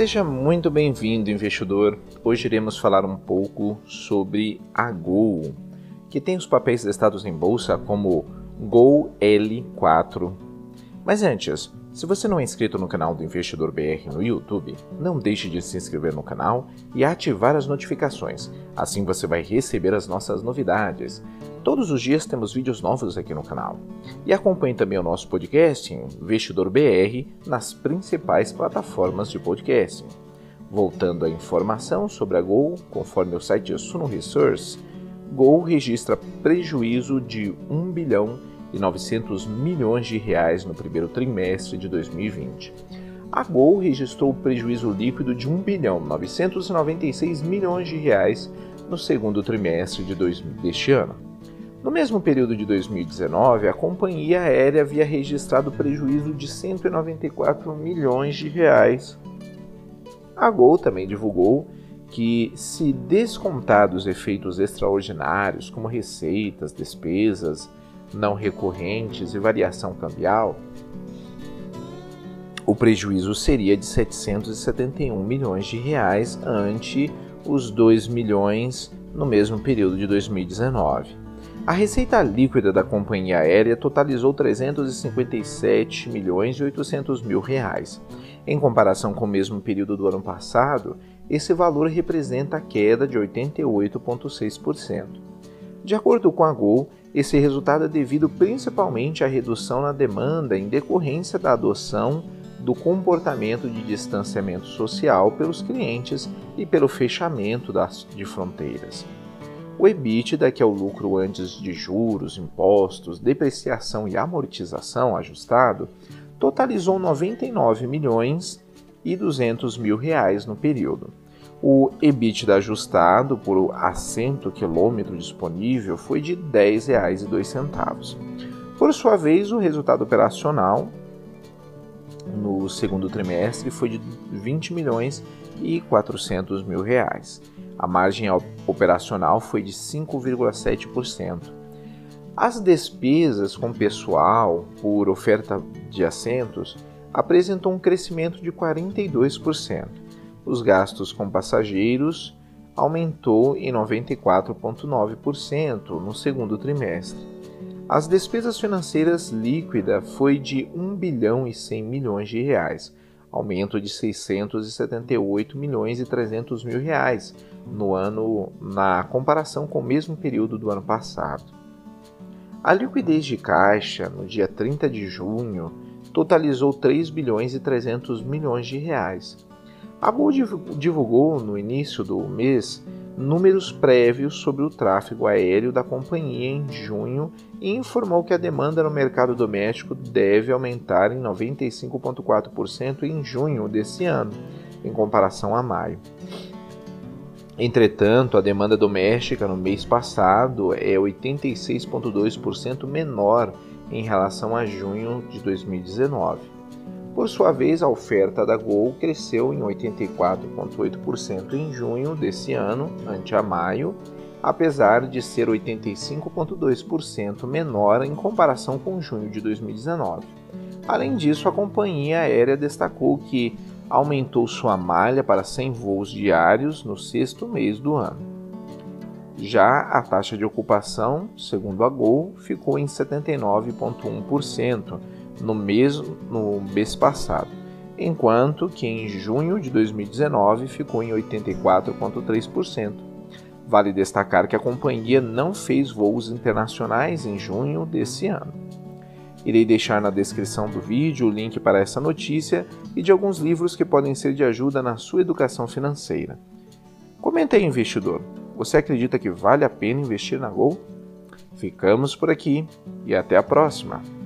Seja muito bem-vindo, investidor. Hoje iremos falar um pouco sobre a Gol, que tem os papéis listados em bolsa como Gol L4. Mas antes, se você não é inscrito no canal do Investidor BR no YouTube, não deixe de se inscrever no canal e ativar as notificações. Assim você vai receber as nossas novidades. Todos os dias temos vídeos novos aqui no canal. E acompanhe também o nosso podcast Investidor BR nas principais plataformas de podcast. Voltando à informação sobre a Gol, conforme o site Suno Resource, Gol registra prejuízo de 1 bilhão e 900 milhões de reais no primeiro trimestre de 2020. A Gol registrou prejuízo líquido de 1 bilhão 996 milhões de reais no segundo trimestre de 2000 deste ano. No mesmo período de 2019, a companhia aérea havia registrado prejuízo de 194 milhões de reais. A Gol também divulgou que, se descontados efeitos extraordinários, como receitas, despesas não recorrentes e variação cambial, o prejuízo seria de 771 milhões de reais ante os 2 milhões no mesmo período de 2019. A receita líquida da companhia aérea totalizou 357 milhões e 800 mil reais. Em comparação com o mesmo período do ano passado, esse valor representa a queda de 88,6%. De acordo com a Gol, esse resultado é devido principalmente à redução na demanda em decorrência da adoção do comportamento de distanciamento social pelos clientes e pelo fechamento das, de fronteiras. O EBITDA, que é o lucro antes de juros, impostos, depreciação e amortização ajustado, totalizou 99 milhões e 200 mil reais no período. O EBITDA ajustado por assento quilômetro disponível foi de R$ 10,02. Por sua vez, o resultado operacional no segundo trimestre foi de 20 milhões e 400 mil reais. A margem operacional foi de 5,7%. As despesas com pessoal por oferta de assentos apresentou um crescimento de 42%. Os gastos com passageiros aumentou em 94,9% no segundo trimestre. As despesas financeiras líquida foi de 1 bilhão e 100 milhões de reais, aumento de 678 milhões e 300 mil reais no ano na comparação com o mesmo período do ano passado. A liquidez de caixa no dia 30 de junho totalizou 3 bilhões e 300 milhões de reais. A Gol divulgou no início do mês números prévios sobre o tráfego aéreo da companhia em junho e informou que a demanda no mercado doméstico deve aumentar em 95,4% em junho desse ano, em comparação a maio. Entretanto, a demanda doméstica no mês passado é 86,2% menor em relação a junho de 2019. Por sua vez, a oferta da Gol cresceu em 84,8% em junho desse ano, ante a maio, apesar de ser 85,2% menor em comparação com junho de 2019. Além disso, a companhia aérea destacou que aumentou sua malha para 100 voos diários no sexto mês do ano. Já a taxa de ocupação, segundo a Gol, ficou em 79,1% no mês, no mês passado, enquanto que em junho de 2019 ficou em 84,3%. Vale destacar que a companhia não fez voos internacionais em junho desse ano. Irei deixar na descrição do vídeo o link para essa notícia e de alguns livros que podem ser de ajuda na sua educação financeira. Comente aí, investidor. Você acredita que vale a pena investir na Gol? Ficamos por aqui e até a próxima!